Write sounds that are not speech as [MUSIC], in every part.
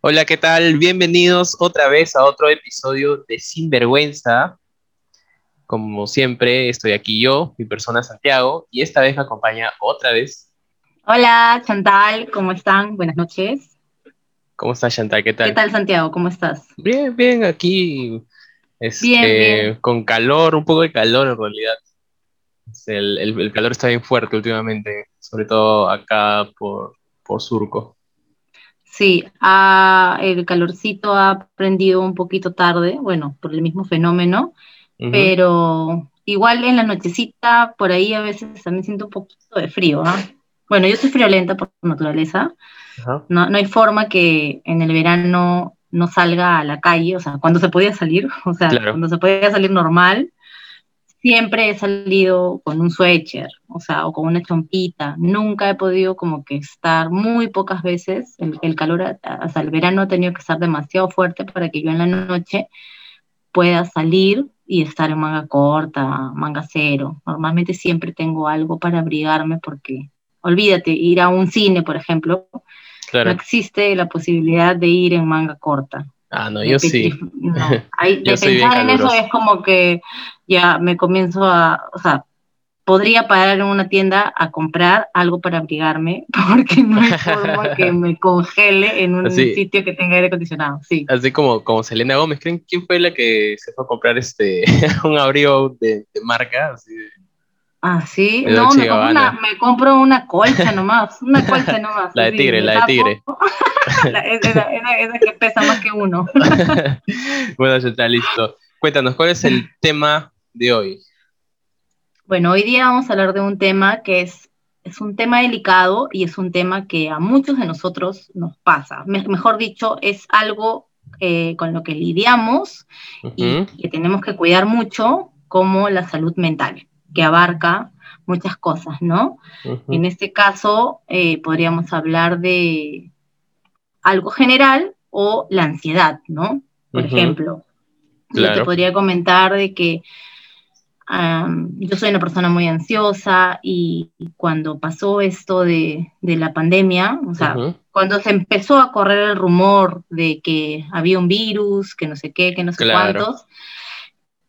Hola, ¿qué tal? Bienvenidos otra vez a otro episodio de Sinvergüenza. Como siempre, estoy aquí yo, mi persona Santiago, y esta vez me acompaña otra vez. Hola, Chantal, ¿cómo están? Buenas noches. ¿Cómo estás, Chantal? ¿Qué tal? ¿Qué tal, Santiago? ¿Cómo estás? Bien, bien, aquí. este, Bien, bien. Con calor, un poco de calor en realidad. Es El, el- el calor está bien fuerte últimamente, sobre todo acá por, por Surco. Sí, ah, el calorcito ha prendido un poquito tarde, bueno, por el mismo fenómeno, pero igual en la nochecita, por ahí a veces también siento un poquito de frío, ¿ah? Bueno, yo soy friolenta por naturaleza, no, no hay forma que en el verano no salga a la calle, o sea, cuando se podía salir, [LAUGHS] o sea, Claro. cuando se podía salir normal, siempre he salido con un suéter, o sea, o con una chompita. Nunca he podido como que estar muy pocas veces. El, el calor, hasta el verano ha tenido que estar demasiado fuerte para que yo en la noche pueda salir y estar en manga corta, manga cero. Normalmente siempre tengo algo para abrigarme porque, olvídate, ir a un cine, por ejemplo, no existe la posibilidad de ir en manga corta. Ah, no, yo sí. no, [LAUGHS] ahí, Yo de pensar en eso es como que ya me comienzo a, o sea, podría parar en una tienda a comprar algo para abrigarme, [LAUGHS] porque no hay forma que [LAUGHS] me congele en un Así. sitio que tenga aire acondicionado. Sí. Así como, como Selena Gómez, ¿creen quién fue la que se fue a comprar este un abrigo de, de marca? Así de- Ah, sí. No, me compro, una, me compro una colcha [LAUGHS] nomás, una colcha nomás. La de tigre, la de tigre. [LAUGHS] La- esa, esa- esa que pesa más que uno. [LAUGHS] bueno, ya está listo. Cuéntanos, ¿cuál es el tema de hoy? Bueno, hoy día vamos a hablar de un tema que es, es un tema delicado y es un tema que a muchos de nosotros nos pasa. Me- mejor dicho, es algo eh, con lo que lidiamos y que tenemos que cuidar mucho, como la salud mental, que abarca muchas cosas, ¿no? En este caso, eh, podríamos hablar de algo general o la ansiedad, ¿no? Por ejemplo, yo te podría comentar de que yo soy una persona muy ansiosa y cuando pasó esto de, de la pandemia, o sea, cuando se empezó a correr el rumor de que había un virus, que no sé qué, que no sé Claro. cuántos,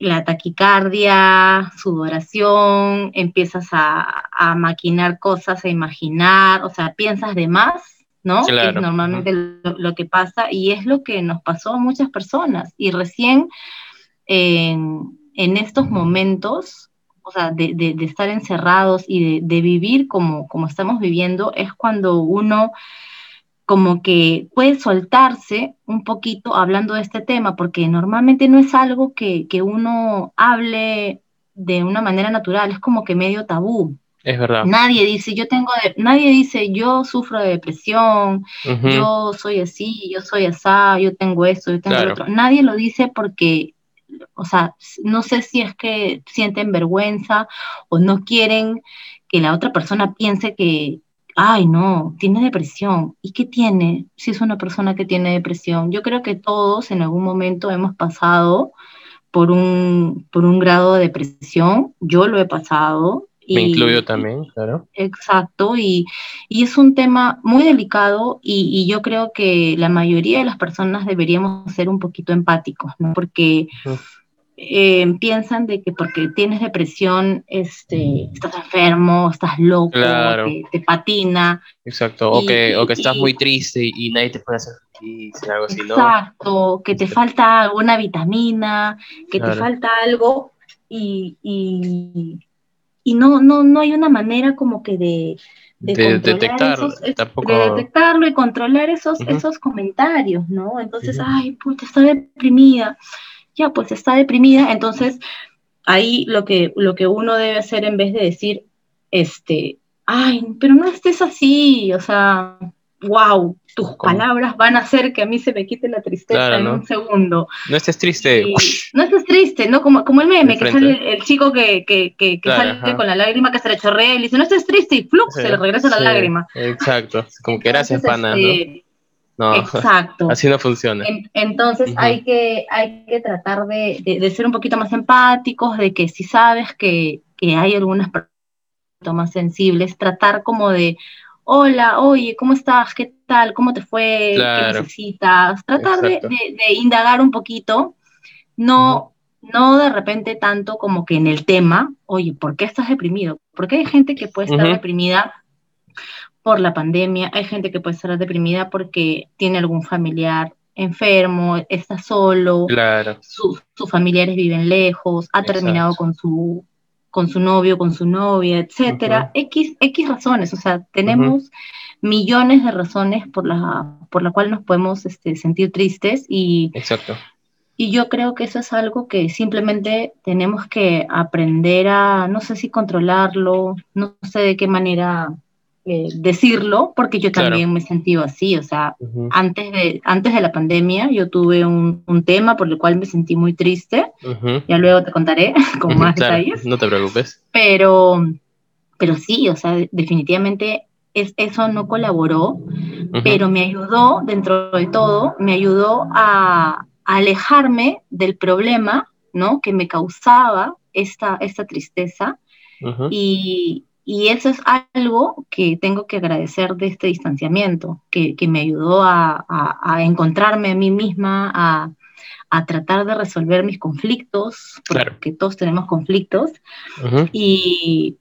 la taquicardia, sudoración, empiezas a, a maquinar cosas, a imaginar, o sea, piensas de más, ¿no? Que es Claro, normalmente lo, lo que pasa y es lo que nos pasó a muchas personas. Y recién en, en estos momentos, o sea, de, de- de estar encerrados y de, de vivir como, como estamos viviendo, es cuando uno como que puede soltarse un poquito hablando de este tema, porque normalmente no es algo que, que uno hable de una manera natural, es como que medio tabú. Es verdad. Nadie dice, yo tengo, de- nadie dice, yo sufro de depresión, yo soy así, yo soy asá, yo tengo esto, yo tengo Claro. lo otro. Nadie lo dice porque, o sea, no sé si es que sienten vergüenza o no quieren que la otra persona piense que, ay, no, tiene depresión. ¿Y qué tiene si es una persona que tiene depresión? Yo creo que todos en algún momento hemos pasado por un, por un grado de depresión. Yo lo he pasado. Me incluyo también, claro. Exacto, y, y es un tema muy delicado y, y yo creo que la mayoría de las personas deberíamos ser un poquito empáticos, ¿no? Porque. Eh, piensan de que porque tienes depresión, este, estás enfermo, estás loco, Claro. te, te patina. Exacto. O Y- que, o que estás y- muy triste y, y nadie te puede hacer feliz, algo así, ¿no? Exacto, que te Este- falta alguna vitamina, que te Claro. falta algo y, y, y no, no, no hay una manera como que de, de De detectar, esos, es- tampoco. de detectarlo y controlar esos, Ujú. esos comentarios, ¿no? Entonces, Ujú. ay, puta, está deprimida. Ya, pues está deprimida. Entonces, ahí lo que, lo que uno debe hacer en vez de decir, este, ay, pero no estés así, o sea, wow, tus ¿Cómo? palabras van a hacer que a mí se me quite la tristeza Claro, en ¿no? un segundo. No estés triste. Y no estés triste, ¿no? Como, como el meme, que sale el, el chico que, que, que, que Claro, sale ajá. con la lágrima que se le chorrea y le dice, no estés triste, y ¡flup! se le regresa la Sí, lágrima. Exacto. Como que gracias, Entonces, pana, este, ¿no? No, Exacto. [LAUGHS] así no funciona. En- Entonces hay, que, hay que tratar de, de- de ser un poquito más empáticos, de que si sabes que, que hay algunas personas más sensibles, tratar como de, hola, oye, ¿cómo estás? ¿Qué tal? ¿Cómo te fue? ¿Qué necesitas? Tratar de, indagar un poquito, no, no de repente tanto como que en el tema, oye, ¿por qué estás deprimido? Porque hay gente que puede estar deprimida por la pandemia, hay gente que puede estar deprimida porque tiene algún familiar enfermo, está solo, claro. sus familiares viven lejos, ha terminado con su, con su novio, con su novia, etcétera, X, X razones, o sea, tenemos millones de razones por la, por la cual nos podemos este, sentir tristes y, Exacto. y yo creo que eso es algo que simplemente tenemos que aprender a, no sé si controlarlo, no sé de qué manera eh, decirlo, porque yo también me he sentido así, o sea, antes, de, antes de la pandemia yo tuve un, tema por el cual me sentí muy triste, ya luego te contaré [LAUGHS] con más detalles. No te preocupes. Pero, pero sí, o sea, definitivamente es, eso no colaboró, pero me ayudó, dentro de todo, me ayudó a, alejarme del problema, ¿no? Que me causaba esta, esta tristeza. y, y eso es algo que tengo que agradecer de este distanciamiento, que, me ayudó a, encontrarme a mí misma, a, tratar de resolver mis conflictos, porque todos tenemos conflictos. y,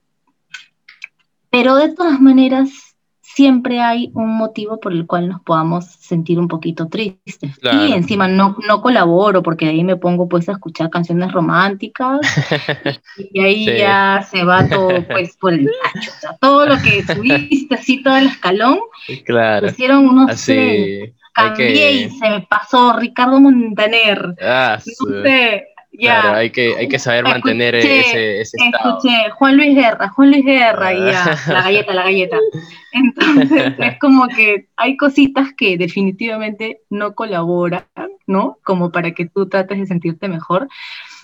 pero de todas maneras, siempre hay un motivo por el cual nos podamos sentir un poquito tristes. Y encima no, no colaboro porque ahí me pongo pues a escuchar canciones románticas [LAUGHS] y, ahí ya se va todo pues [LAUGHS] por el tacho. todo lo que subiste así, todo el escalón, claro. hicieron unos... Así. Cambié y se me pasó Ricardo Montaner. Ah, no sé, Claro, hay que, hay que saber mantener ese, ese estado. Escuché, Juan Luis Guerra, Juan Luis Guerra, y ya, la galleta, la galleta. [LAUGHS] Entonces, es como que hay cositas que definitivamente no colaboran, ¿no? Como para que tú trates de sentirte mejor.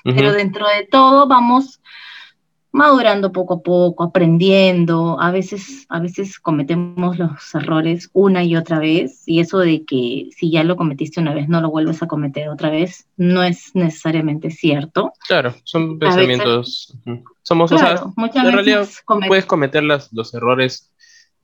Pero dentro de todo vamos madurando poco a poco, aprendiendo. A veces, a veces cometemos los errores una y otra vez, y eso de que si ya lo cometiste una vez no lo vuelves a cometer otra vez, no es necesariamente cierto. Claro, son pensamientos. somos, o sea, en realidad puedes cometer los errores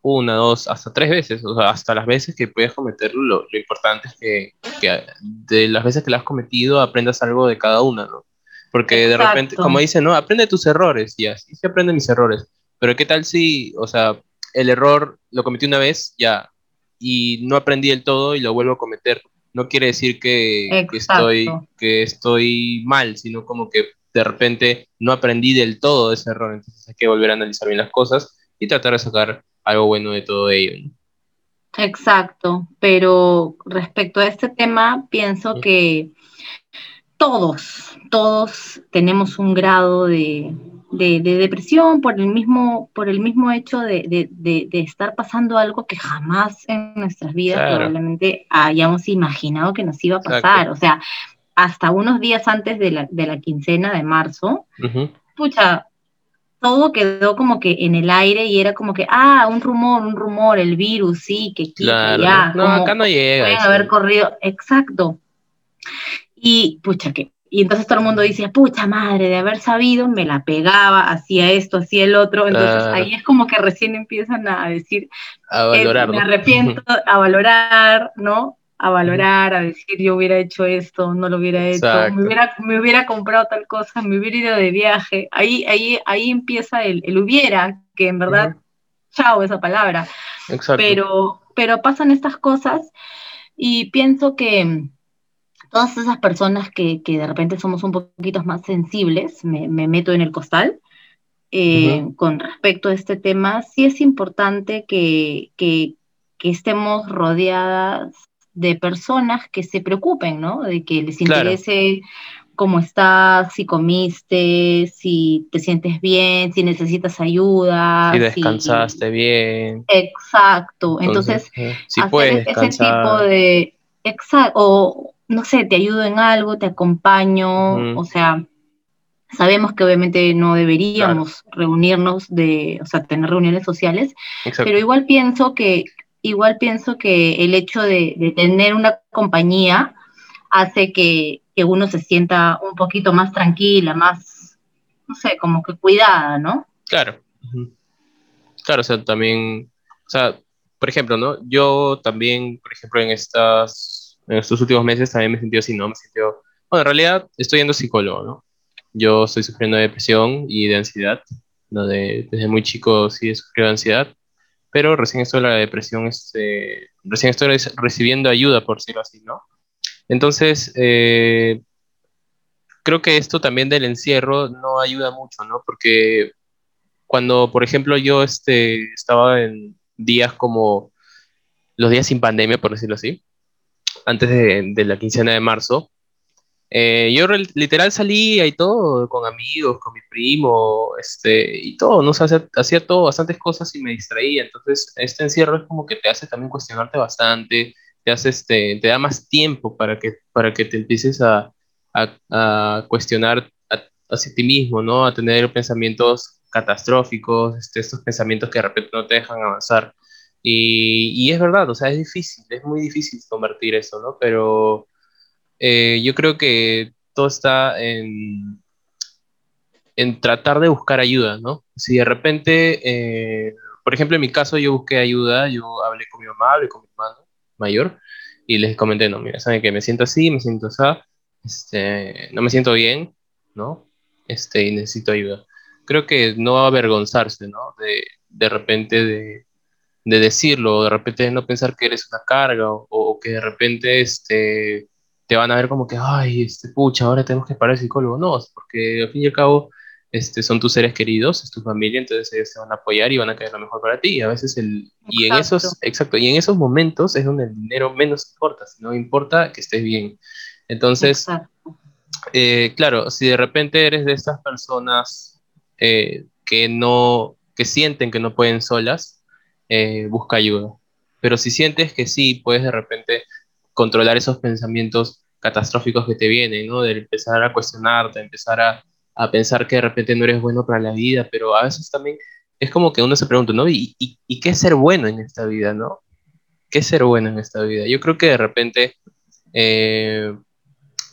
una, dos, hasta tres veces, o sea, hasta las veces que puedes cometerlo, lo, lo importante es que, que, de las veces que lo has cometido aprendas algo de cada una, ¿no? Porque de repente, como dice, no, aprende tus errores, y así se aprenden mis errores. Pero ¿qué tal si, o sea, el error lo cometí una vez, ya, y no aprendí del todo y lo vuelvo a cometer? No quiere decir que, estoy, que estoy mal, sino como que de repente no aprendí del todo de ese error. Entonces hay que volver a analizar bien las cosas y tratar de sacar algo bueno de todo ello. Exacto, pero respecto a este tema, pienso que todos, todos tenemos un grado de, depresión por el mismo, por el mismo hecho de, estar pasando algo que jamás en nuestras vidas probablemente hayamos imaginado que nos iba a pasar. O sea, hasta unos días antes de la, quincena de marzo, pucha, todo quedó como que en el aire y era como que, ah, un rumor, un rumor, el virus, sí, que claro, ya. No, acá no llega. Pueden haber corrido, exacto. Y pucha, que. Y entonces todo el mundo dice, pucha madre, de haber sabido, me la pegaba, hacía esto, hacía el otro. Entonces ahí es como que recién empiezan a decir, a valorar. me arrepiento, [LAUGHS] a valorar, ¿no? A valorar, a decir, yo hubiera hecho esto, no lo hubiera hecho, me hubiera, me hubiera, comprado tal cosa, me hubiera ido de viaje. Ahí, ahí, ahí empieza el, el hubiera, que en verdad, chao esa palabra. Exacto. Pero, pero pasan estas cosas y pienso que todas esas personas que, de repente somos un poquito más sensibles, me, meto en el costal, eh, con respecto a este tema, sí es importante que, estemos rodeadas de personas que se preocupen, ¿no? De que les interese cómo estás, si comiste, si te sientes bien, si necesitas ayuda. Si descansaste bien. Exacto. Entonces, si puedes ese tipo de... Exacto no sé, te ayudo en algo, te acompaño, o sea, sabemos que obviamente no deberíamos reunirnos de, o sea, tener reuniones sociales, pero igual pienso que, igual pienso que el hecho de, tener una compañía hace que, uno se sienta un poquito más tranquila, más, no sé, como que cuidada, ¿no? Claro. Claro, o sea, también, o sea, por ejemplo, ¿no? Yo también, por ejemplo, en, estas, en estos últimos meses también me he sentido así, ¿no? Me he sentido, bueno, en realidad estoy yendo psicólogo, ¿no? Yo estoy sufriendo de depresión y de ansiedad, ¿no? desde muy chico sí he sufrido de ansiedad, pero recién estoy la depresión, este, recién estoy recibiendo ayuda, por decirlo así, ¿no? Entonces, eh, creo que esto también del encierro no ayuda mucho, ¿no? Porque cuando, por ejemplo, yo este, estaba en días como los días sin pandemia, por decirlo así, antes de, de la quincena de marzo, eh, yo literal salía y todo con amigos, con mi primo, este, y todo, ¿no? hacía, hacía todo, bastantes cosas y me distraía. Entonces, este encierro es como que te hace también cuestionarte bastante, te hace, este, te da más tiempo para que, para que te empieces a, a, cuestionar hacia ti mismo, ¿no? A tener pensamientos catastróficos, este, estos pensamientos que de repente no te dejan avanzar. Y, y, es verdad, o sea, es difícil, es muy difícil convertir eso, ¿no? Pero eh, yo creo que todo está en, en tratar de buscar ayuda, ¿no? Si de repente, eh, por ejemplo, en mi caso yo busqué ayuda, yo hablé con mi mamá, hablé con mi hermano mayor y les comenté, no, mira, saben que me siento así, me siento así, este, no me siento bien, ¿no? Este, y necesito ayuda. Creo que no avergonzarse, ¿no? De, de repente de, de decirlo, o de repente no pensar que eres una carga, o, o, que de repente este, te van a ver como que, ay, este, pucha, ahora tenemos que parar el psicólogo. No, porque al fin y al cabo este, son tus seres queridos, es tu familia, entonces ellos te van a apoyar y van a querer lo mejor para ti. Y a veces el, y en esos, exacto, y en esos momentos es donde el dinero menos importa, no importa que estés bien. Entonces, eh, claro, si de repente eres de estas personas eh, que no, que sienten que no pueden solas, eh, busca ayuda. Pero si sientes que sí, puedes de repente controlar esos pensamientos catastróficos que te vienen, ¿no? De empezar a cuestionarte, empezar a, pensar que de repente no eres bueno para la vida, pero a veces también es como que uno se pregunta, ¿no? ¿Y, y, y qué es ser bueno en esta vida, ¿no? ¿Qué es ser bueno en esta vida? Yo creo que de repente eh,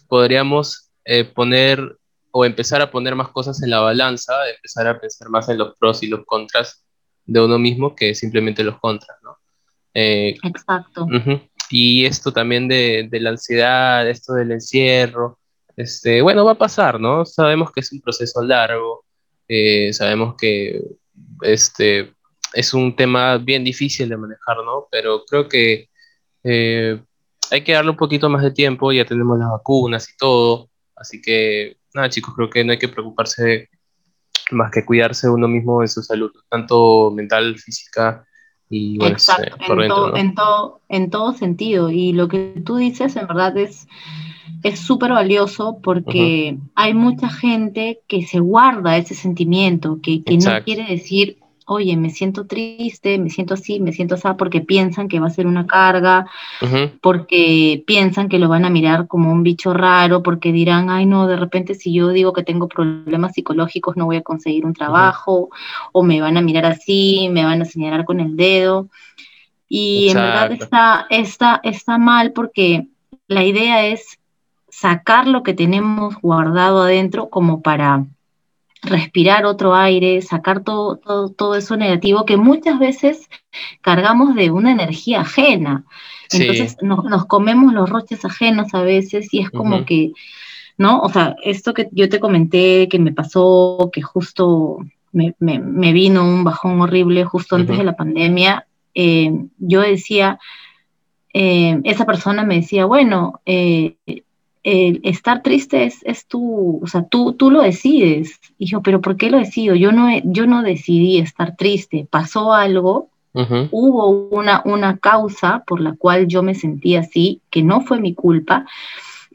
podríamos eh, poner o empezar a poner más cosas en la balanza, empezar a pensar más en los pros y los contras de uno mismo que simplemente los contras, ¿no? Eh, Exacto. Y esto también de, de, la ansiedad, esto del encierro, este, bueno, va a pasar, ¿no? Sabemos que es un proceso largo, eh, sabemos que este, es un tema bien difícil de manejar, ¿no? Pero creo que eh, hay que darle un poquito más de tiempo, ya tenemos las vacunas y todo, así que nada chicos, creo que no hay que preocuparse más que cuidarse uno mismo en su salud, tanto mental, física y bueno, Exacto, en, todo, en, todo, en todo sentido. Y lo que tú dices en verdad es es súper valioso porque hay mucha gente que se guarda ese sentimiento, que, que no quiere decir, oye, me siento triste, me siento así, me siento así, porque piensan que va a ser una carga, porque piensan que lo van a mirar como un bicho raro, porque dirán, ay, no, de repente si yo digo que tengo problemas psicológicos no voy a conseguir un trabajo, o me van a mirar así, me van a señalar con el dedo. Y en verdad está, está, está mal porque la idea es sacar lo que tenemos guardado adentro como para respirar otro aire, sacar todo, todo, eso negativo que muchas veces cargamos de una energía ajena. Entonces nos, comemos los roches ajenos a veces y es como que, ¿no? O sea, esto que yo te comenté, que me pasó, que justo me, vino un bajón horrible justo antes de la pandemia, eh, yo decía, eh, esa persona me decía, bueno, eh, el estar triste es, es tú, o sea, tú, tú lo decides. Y yo, pero ¿por qué lo decido? Yo no, yo no decidí estar triste, pasó algo, hubo una, una causa por la cual yo me sentí así, que no fue mi culpa,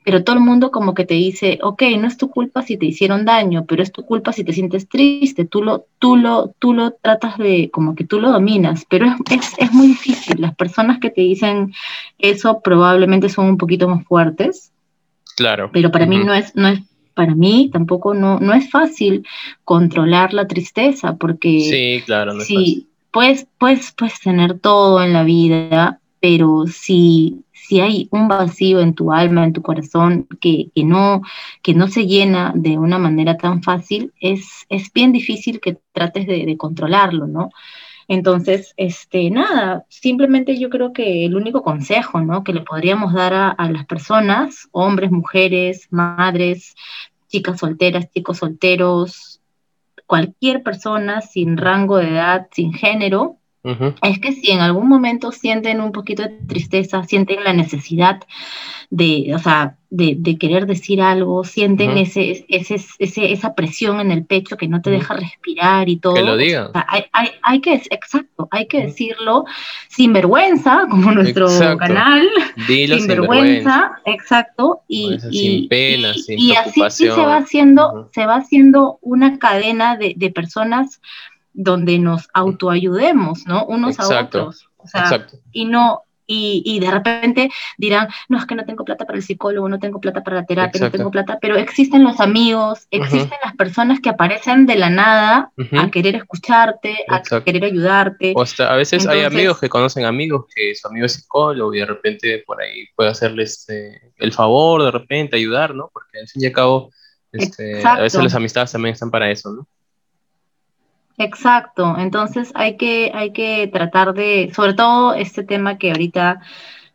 pero todo el mundo como que te dice, ok, no es tu culpa si te hicieron daño, pero es tu culpa si te sientes triste, tú lo, tú lo, tú lo tratas de, como que tú lo dominas, pero es, es, es muy difícil. Las personas que te dicen eso probablemente son un poquito más fuertes, Claro. Pero para mí no es, no es, para mí tampoco no, no es fácil controlar la tristeza, porque sí, claro, no sí, Puedes, puedes, puedes tener todo en la vida, pero si, si hay un vacío en tu alma, en tu corazón, que, que, no, que no se llena de una manera tan fácil, es, es bien difícil que trates de, de controlarlo, ¿no? Entonces, este, nada, simplemente yo creo que el único consejo, ¿no? Que le podríamos dar a, a las personas, hombres, mujeres, madres, chicas solteras, chicos solteros, cualquier persona sin rango de edad, sin género, es que si en algún momento sienten un poquito de tristeza, sienten la necesidad de, o sea, de, querer decir algo, sienten ese, ese, esa presión en el pecho que no te deja respirar y todo. Que lo digan. hay, hay, hay, que, exacto, hay que decirlo sin vergüenza, como nuestro canal. sin, vergüenza, exacto. Y, sin pena, sin y así se va haciendo, se va haciendo una cadena de, de personas donde nos autoayudemos, ¿no? Unos a otros. O sea, y no, y, y, de repente dirán, no, es que no tengo plata para el psicólogo, no tengo plata para la terapia, no tengo plata, pero existen los amigos, existen las personas que aparecen de la nada a querer escucharte, a querer ayudarte. O hasta a veces hay amigos que conocen amigos que su amigo es psicólogo y de repente por ahí puede hacerles eh, el favor, de repente ayudar, ¿no? Porque al fin y al cabo, este, a veces las amistades también están para eso, ¿no? Exacto, entonces hay que, hay que tratar de, sobre todo este tema que ahorita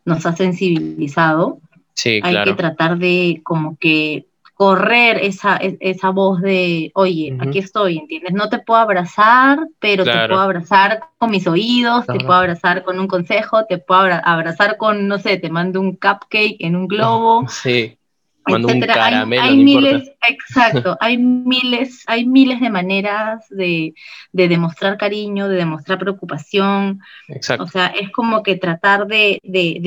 nos ha sensibilizado, sí, hay que tratar de como que correr esa, e, esa voz de, oye, aquí estoy, ¿entiendes? No te puedo abrazar, pero te puedo abrazar con mis oídos, te puedo abrazar con un consejo, te puedo abrazar con, no sé, te mando un cupcake en un globo. [LAUGHS] Sí hay, miles, exacto, hay miles, hay miles de maneras de, demostrar cariño, de demostrar preocupación. Exacto. O sea, es como que tratar de,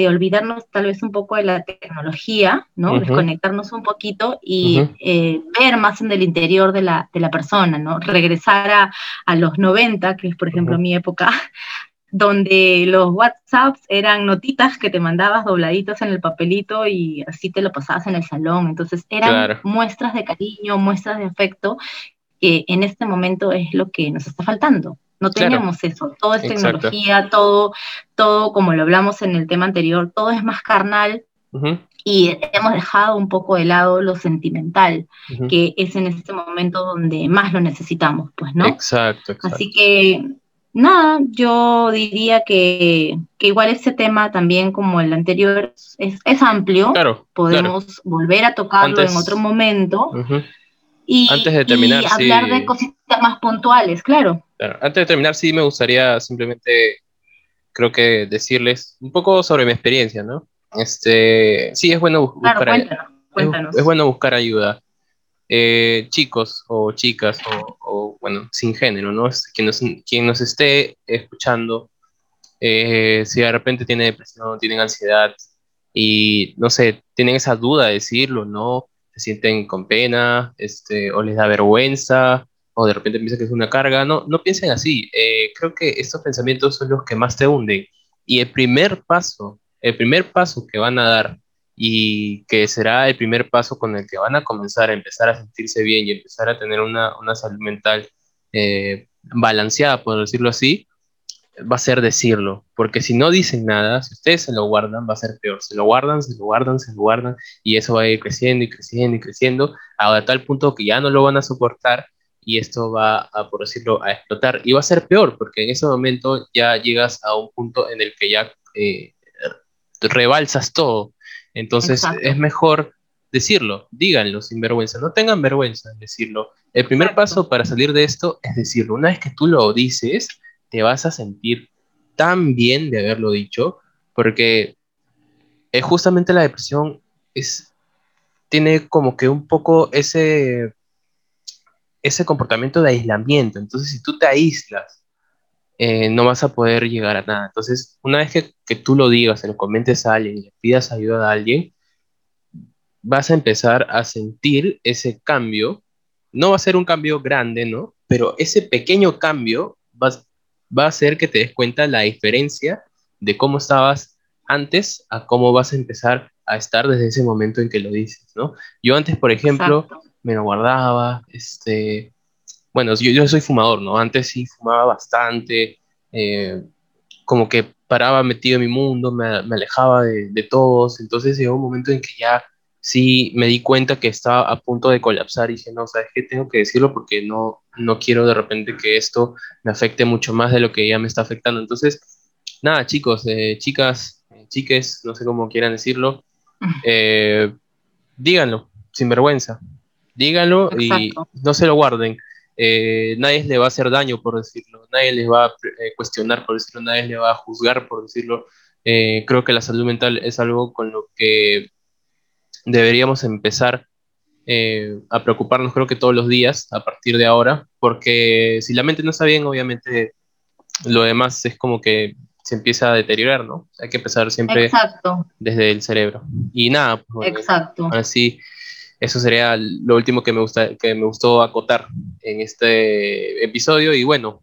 olvidarnos tal vez un poco de la tecnología, ¿no? Desconectarnos un poquito y eh, ver más en el interior de la, de la persona, ¿no? Regresar a, a los 90, que es por ejemplo mi época, donde los WhatsApps eran notitas que te mandabas dobladitos en el papelito y así te lo pasabas en el salón. Entonces eran muestras de cariño, muestras de afecto, que en este momento es lo que nos está faltando. No teníamos eso, todo es tecnología, todo, todo como lo hablamos en el tema anterior, todo es más carnal, y hemos dejado un poco de lado lo sentimental, que es en este momento donde más lo necesitamos, pues, ¿no? Exacto, exacto. Así que nada, yo diría que, igual este tema también como el anterior es, amplio. Claro, Podemos volver a tocarlo en otro momento. y, Antes de terminar, hablar de cositas más puntuales, claro. Antes de terminar, sí me gustaría simplemente, creo que decirles un poco sobre mi experiencia, ¿no? Este, sí, es bueno buscar, es bueno buscar ayuda. Eh, chicos o chicas o, bueno, sin género, ¿no? Quien nos, quien nos esté escuchando, eh, si de repente tiene depresión, tienen ansiedad y, no sé, tienen esa duda de decirlo, ¿no? Se sienten con pena, este, o les da vergüenza, o de repente piensan que es una carga, no, no piensen así. Eh, creo que estos pensamientos son los que más te hunden. Y el primer paso, el primer paso que van a dar y que será el primer paso con el que van a comenzar a empezar a sentirse bien y empezar a tener una, una salud mental eh, balanceada, por decirlo así, va a ser decirlo, porque si no dicen nada, si ustedes se lo guardan, va a ser peor, se lo guardan, se lo guardan, se lo guardan, y eso va a ir creciendo y creciendo y creciendo, a tal punto que ya no lo van a soportar y esto va a, por decirlo, a explotar, y va a ser peor, porque en ese momento ya llegas a un punto en el que ya eh, rebalsas todo, entonces es mejor decirlo, díganlo sin vergüenza, no tengan vergüenza en decirlo. El primer paso para salir de esto es decirlo. Una vez que tú lo dices, te vas a sentir tan bien de haberlo dicho, porque eh, justamente la depresión es, tiene como que un poco ese, ese comportamiento de aislamiento. Entonces, si tú te aíslas eh, no vas a poder llegar a nada. Entonces, una vez que, que, tú lo digas, se lo comentes a alguien y le pidas ayuda a alguien, vas a empezar a sentir ese cambio. No va a ser un cambio grande, ¿no? Pero ese pequeño cambio va, va a hacer que te des cuenta la diferencia de cómo estabas antes a cómo vas a empezar a estar desde ese momento en que lo dices, ¿no? Yo antes, por ejemplo, me lo guardaba, este, bueno, yo, yo soy fumador, ¿no? Antes sí fumaba bastante, eh, como que paraba metido en mi mundo, me, me alejaba de, de, todos, entonces llegó un momento en que ya sí me di cuenta que estaba a punto de colapsar y dije, no, sabes que tengo que decirlo porque no, no quiero de repente que esto me afecte mucho más de lo que ya me está afectando. Entonces, nada, chicos, eh, chicas, eh, chiques, no sé cómo quieran decirlo, [LAUGHS] eh, díganlo, sin vergüenza, díganlo y no se lo guarden. Nadie les va a hacer daño por decirlo, nadie les va a cuestionar por decirlo, nadie les va a juzgar por decirlo. creo que la salud mental es algo con lo que deberíamos empezar eh, a preocuparnos creo que todos los días a partir de ahora, porque si la mente no está bien, obviamente lo demás es como que se empieza a deteriorar, ¿no? Hay que empezar siempre desde el cerebro. Y nada, pues, Exacto. así eso sería lo último que me, gusta, que me gustó acotar en este episodio. Y bueno,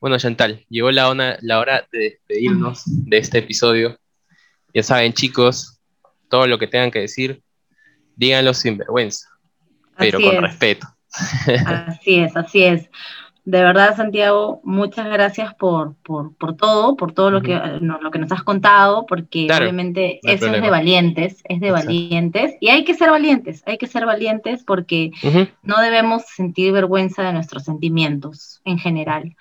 bueno, Chantal, llegó la, hora, la hora de despedirnos de este episodio. Ya saben, chicos, todo lo que tengan que decir, díganlo sin vergüenza, pero con respeto. [LAUGHS] Así es, así es. De verdad, Santiago, muchas gracias por, por, todo, por todo lo, que, lo que nos has contado, porque obviamente eso es de valientes, es de valientes, y hay que ser valientes, hay que ser valientes porque no debemos sentir vergüenza de nuestros sentimientos en general.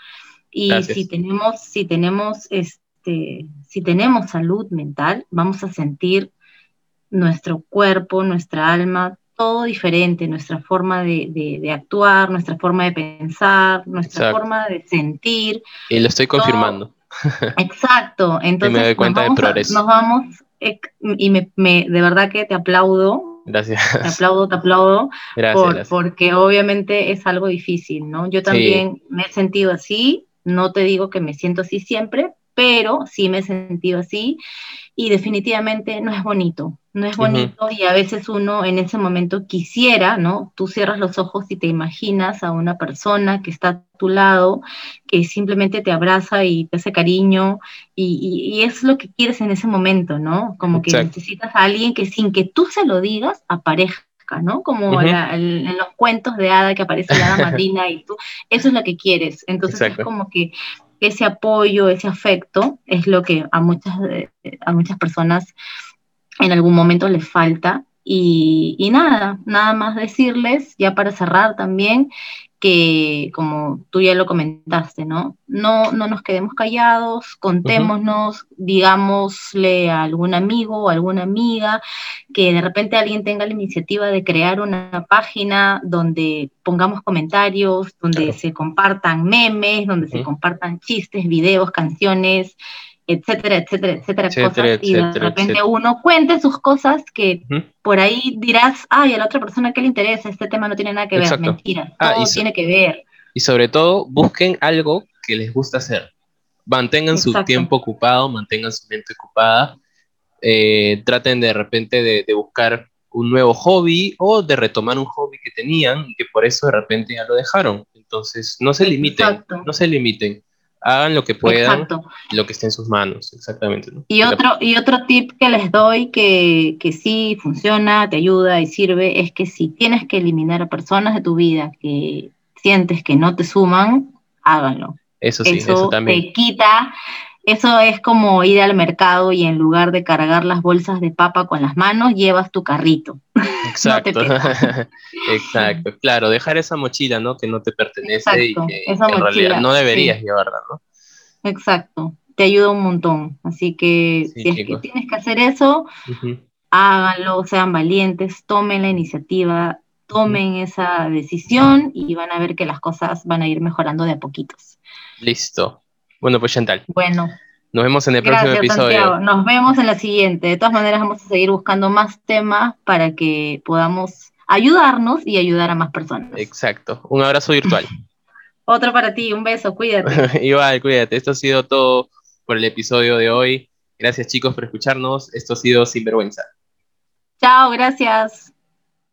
Y si tenemos, si tenemos, este, si tenemos salud mental, vamos a sentir nuestro cuerpo, nuestra alma, todo diferente, nuestra forma de, actuar, nuestra forma de pensar, nuestra forma de sentir. Y lo estoy confirmando. [LAUGHS] Exacto, entonces me doy cuenta de progreso. Nos vamos, y me, de verdad que te aplaudo. Gracias. Te aplaudo, te aplaudo. [LAUGHS] Gracias, Porque obviamente es algo difícil, ¿no? Yo también me he sentido así, no te digo que me siento así siempre, pero sí me he sentido así y definitivamente no es bonito, no es bonito y a veces uno en ese momento quisiera, ¿no? Tú cierras los ojos y te imaginas a una persona que está a tu lado, que simplemente te abraza y te hace cariño y, es lo que quieres en ese momento, ¿no? Como que necesitas a alguien que sin que tú se lo digas aparezca. ¿no? Como en los cuentos de hada que aparece la hada [LAUGHS] madrina y tú, eso es lo que quieres. Entonces es como que ese apoyo, ese afecto es lo que a muchas, eh, a muchas personas en algún momento les falta. Y, y, nada, nada más decirles, ya para cerrar también, que como tú ya lo comentaste, ¿no? No, no nos quedemos callados, contémonos, digámosle a algún amigo o alguna amiga que de repente alguien tenga la iniciativa de crear una página donde pongamos comentarios, donde se compartan memes, donde se compartan chistes, videos, canciones, etcétera, etcétera, etcétera, cosas, y de repente uno cuente sus cosas que por ahí dirás, ay, a la otra persona que le interesa, este tema no tiene nada que ver, mentira, ah, todo tiene que ver. Y sobre todo, busquen algo que les gusta hacer. Mantengan su tiempo ocupado, mantengan su mente ocupada, eh, traten de repente de, buscar un nuevo hobby o de retomar un hobby que tenían y que por eso de repente ya lo dejaron. Entonces, no se limiten, no se limiten hagan lo que puedan, lo que esté en sus manos, exactamente. Y, otro, y otro tip que les doy que, que sí funciona, te ayuda y sirve, es que si tienes que eliminar a personas de tu vida que sientes que no te suman, háganlo. Eso sí, eso, también. Te quita eso es como ir al mercado y en lugar de cargar las bolsas de papa con las manos, llevas tu carrito. [LAUGHS] Exacto. [LAUGHS] Exacto. Claro, dejar esa mochila, ¿no? Que no te pertenece y que, en realidad no deberías llevarla, ¿no? Exacto. Te ayuda un montón. Así que si es que tienes que hacer eso, háganlo, sean valientes, tomen la iniciativa, tomen esa decisión y van a ver que las cosas van a ir mejorando de a poquitos. Listo. Bueno, pues Chantal. Bueno. Nos vemos en el próximo episodio. Nos vemos en la siguiente. De todas maneras, vamos a seguir buscando más temas para que podamos ayudarnos y ayudar a más personas. Exacto. Un abrazo virtual. [LAUGHS] Otro para ti, un beso, cuídate. [LAUGHS] Igual, cuídate. Esto ha sido todo por el episodio de hoy. Gracias chicos por escucharnos. Esto ha sido Sinvergüenza. Chao, gracias.